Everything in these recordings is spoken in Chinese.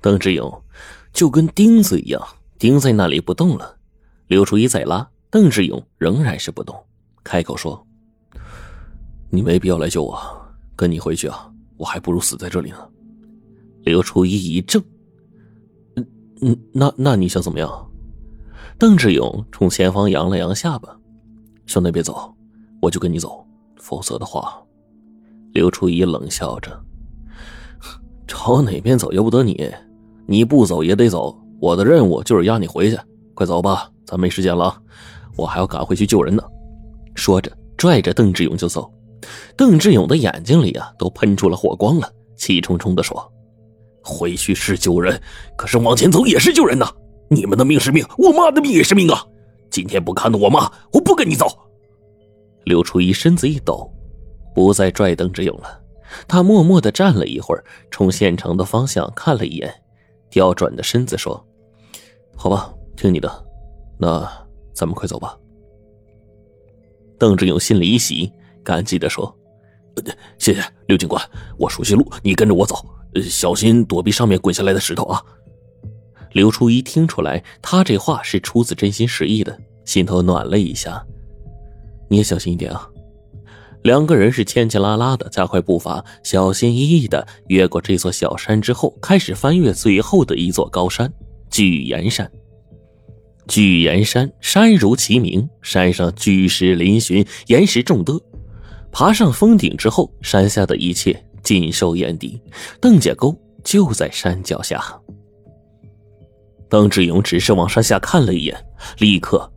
邓志勇就跟钉子一样钉在那里不动了。刘初一再拉，邓志勇仍然是不动，开口说：“你没必要来救我，跟你回去啊，我还不如死在这里呢。”刘初一一怔：“嗯嗯，那那你想怎么样？”邓志勇冲前方扬了扬下巴：“兄弟，别走，我就跟你走，否则的话。”刘初一冷笑着：“朝哪边走由不得你，你不走也得走。我的任务就是押你回去，快走吧，咱没时间了，我还要赶回去救人呢。”说着，拽着邓志勇就走。邓志勇的眼睛里啊，都喷出了火光了，气冲冲的说：“回去是救人，可是往前走也是救人呐！你们的命是命，我妈的命也是命啊！今天不看到我妈，我不跟你走。”刘初一身子一抖。不再拽邓志勇了，他默默的站了一会儿，冲县城的方向看了一眼，调转的身子说：“好吧，听你的，那咱们快走吧。”邓志勇心里一喜，感激的说：“谢谢刘警官，我熟悉路，你跟着我走，小心躲避上面滚下来的石头啊。”刘初一听出来，他这话是出自真心实意的，心头暖了一下。你也小心一点啊。两个人是牵牵拉拉的，加快步伐，小心翼翼的越过这座小山之后，开始翻越最后的一座高山——巨岩山。巨岩山，山如其名，山上巨石嶙峋，岩石众多。爬上峰顶之后，山下的一切尽收眼底。邓家沟就在山脚下。邓志勇只是往山下看了一眼，立刻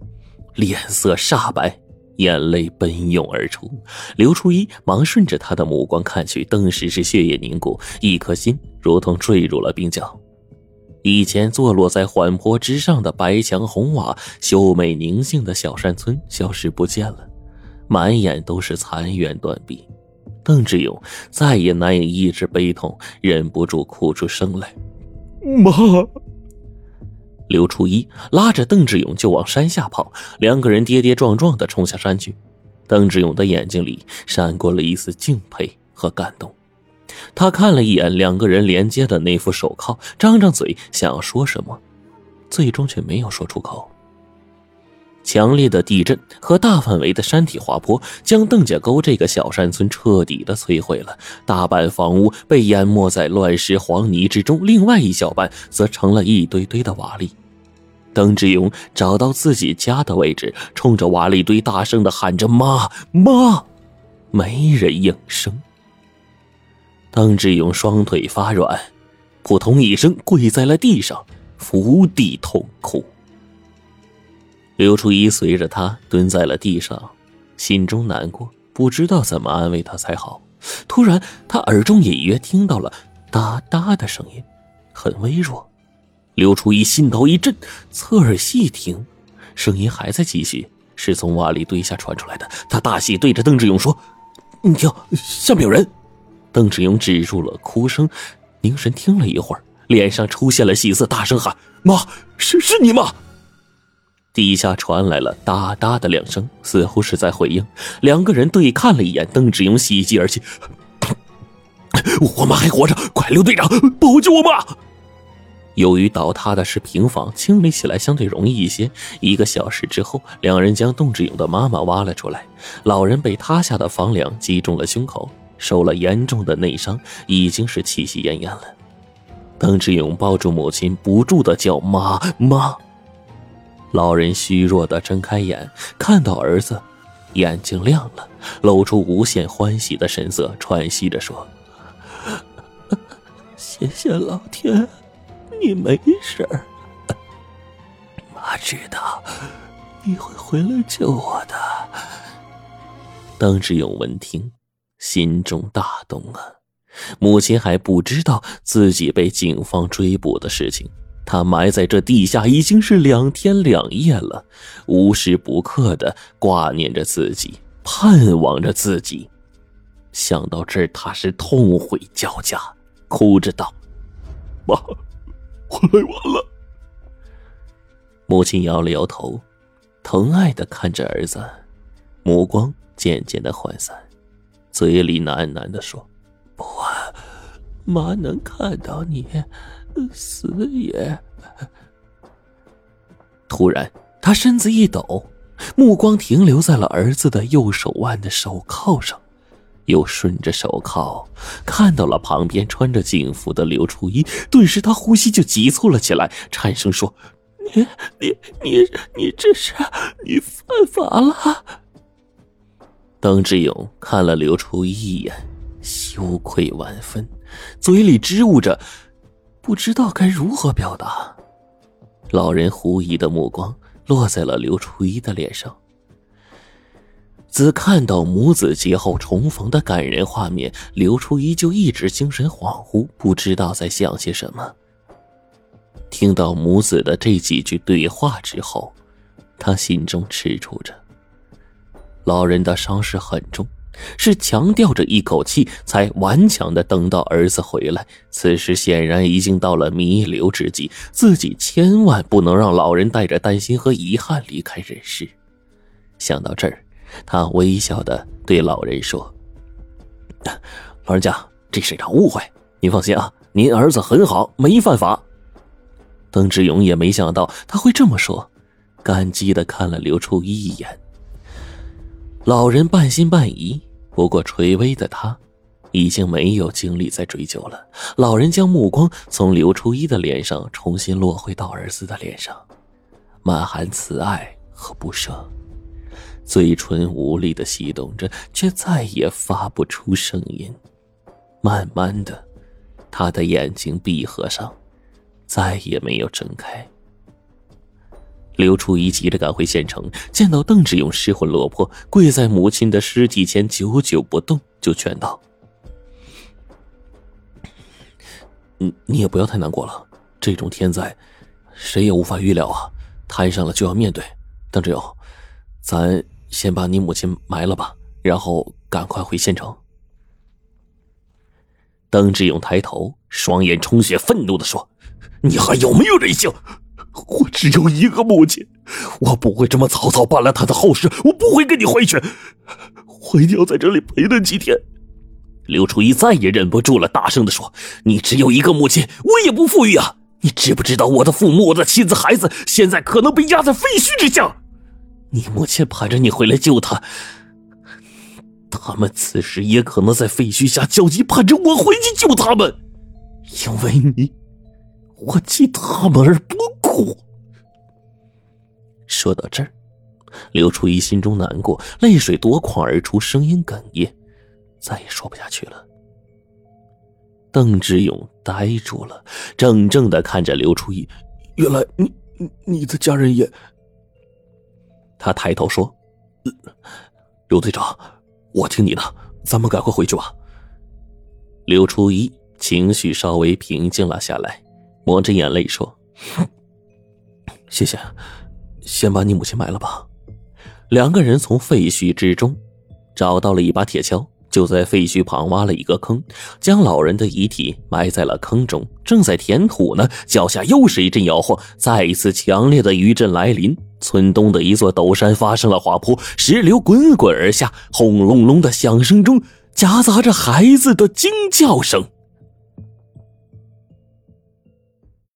脸色煞白。眼泪奔涌而出，刘初一忙顺着他的目光看去，顿时是血液凝固，一颗心如同坠入了冰窖。以前坐落在缓坡之上的白墙红瓦、秀美宁静的小山村消失不见了，满眼都是残垣断壁。邓志勇再也难以抑制悲痛，忍不住哭出声来：“妈！”刘初一拉着邓志勇就往山下跑，两个人跌跌撞撞的冲下山去。邓志勇的眼睛里闪过了一丝敬佩和感动，他看了一眼两个人连接的那副手铐，张张嘴想要说什么，最终却没有说出口。强烈的地震和大范围的山体滑坡将邓家沟这个小山村彻底的摧毁了，大半房屋被淹没在乱石黄泥之中，另外一小半则成了一堆堆的瓦砾。邓志勇找到自己家的位置，冲着瓦砾堆大声的喊着：“妈妈！”没人应声。邓志勇双腿发软，扑通一声跪在了地上，伏地痛哭。刘初一随着他蹲在了地上，心中难过，不知道怎么安慰他才好。突然，他耳中隐约听到了哒哒的声音，很微弱。刘初一心头一震，侧耳细听，声音还在继续，是从瓦砾堆下传出来的。他大喜，对着邓志勇说：“你听，下面有人。”邓志勇止住了哭声，凝神听了一会儿，脸上出现了喜色，大声喊：“妈，是是你吗？”地下传来了哒哒的两声，似乎是在回应。两个人对看了一眼，邓志勇喜极而泣：“ 我妈还活着，快，刘队长，保救我妈！”由于倒塌的是平房，清理起来相对容易一些。一个小时之后，两人将邓志勇的妈妈挖了出来。老人被塌下的房梁击中了胸口，受了严重的内伤，已经是气息奄奄了。邓志勇抱住母亲，不住的叫妈妈。老人虚弱的睁开眼，看到儿子，眼睛亮了，露出无限欢喜的神色，喘息着说：“ 谢谢老天。”你没事儿，妈知道你会回来救我的。邓志勇闻听，心中大动啊！母亲还不知道自己被警方追捕的事情，他埋在这地下已经是两天两夜了，无时不刻的挂念着自己，盼望着自己。想到这儿，他是痛悔交加，哭着道：“妈。”我来晚了。母亲摇了摇头，疼爱的看着儿子，目光渐渐的涣散，嘴里喃喃的说：“不，妈能看到你死也。突然，他身子一抖，目光停留在了儿子的右手腕的手铐上，又顺着手铐看到了旁边穿着警服的刘初一。顿时，他呼吸就急促了起来，颤声说：“你、你、你、你这是你犯法了。”邓志勇看了刘初一一眼，羞愧万分，嘴里支吾着，不知道该如何表达。老人狐疑的目光落在了刘初一的脸上。自看到母子节后重逢的感人画面，刘初一就一直精神恍惚，不知道在想些什么。听到母子的这几句对话之后，他心中吃醋着。老人的伤势很重。是强吊着一口气，才顽强的等到儿子回来。此时显然已经到了弥留之际，自己千万不能让老人带着担心和遗憾离开人世。想到这儿，他微笑的对老人说：“老人家，这是一场误会，您放心啊，您儿子很好，没犯法。”邓志勇也没想到他会这么说，感激的看了刘初一一眼。老人半信半疑，不过垂危的他，已经没有精力再追究了。老人将目光从刘初一的脸上重新落回到儿子的脸上，满含慈爱和不舍，嘴唇无力的吸动着，却再也发不出声音。慢慢的，他的眼睛闭合上，再也没有睁开。刘初一急着赶回县城，见到邓志勇失魂落魄，跪在母亲的尸体前，久久不动，就劝道：“你你也不要太难过了，这种天灾，谁也无法预料啊，摊上了就要面对。邓志勇，咱先把你母亲埋了吧，然后赶快回县城。”邓志勇抬头，双眼充血，愤怒的说：“你还有没有人性？”我只有一个母亲，我不会这么草草办了他的后事，我不会跟你回去，我一定要在这里陪他几天。刘初一再也忍不住了，大声的说：“你只有一个母亲，我也不富裕啊！你知不知道我的父母、我的妻子、孩子现在可能被压在废墟之下？你母亲盼着你回来救他，他们此时也可能在废墟下焦急，盼着我回去救他们，因为你，我替他们而不。”哭。说到这儿，刘初一心中难过，泪水夺眶而出，声音哽咽，再也说不下去了。邓志勇呆住了，怔怔的看着刘初一。原来你你的家人也……他抬头说：“刘队长，我听你的，咱们赶快回去吧。”刘初一情绪稍微平静了下来，抹着眼泪说。谢谢，先把你母亲埋了吧。两个人从废墟之中找到了一把铁锹，就在废墟旁挖了一个坑，将老人的遗体埋在了坑中。正在填土呢，脚下又是一阵摇晃，再一次强烈的余震来临。村东的一座陡山发生了滑坡，石流滚滚而下，轰隆隆的响声中夹杂着孩子的惊叫声。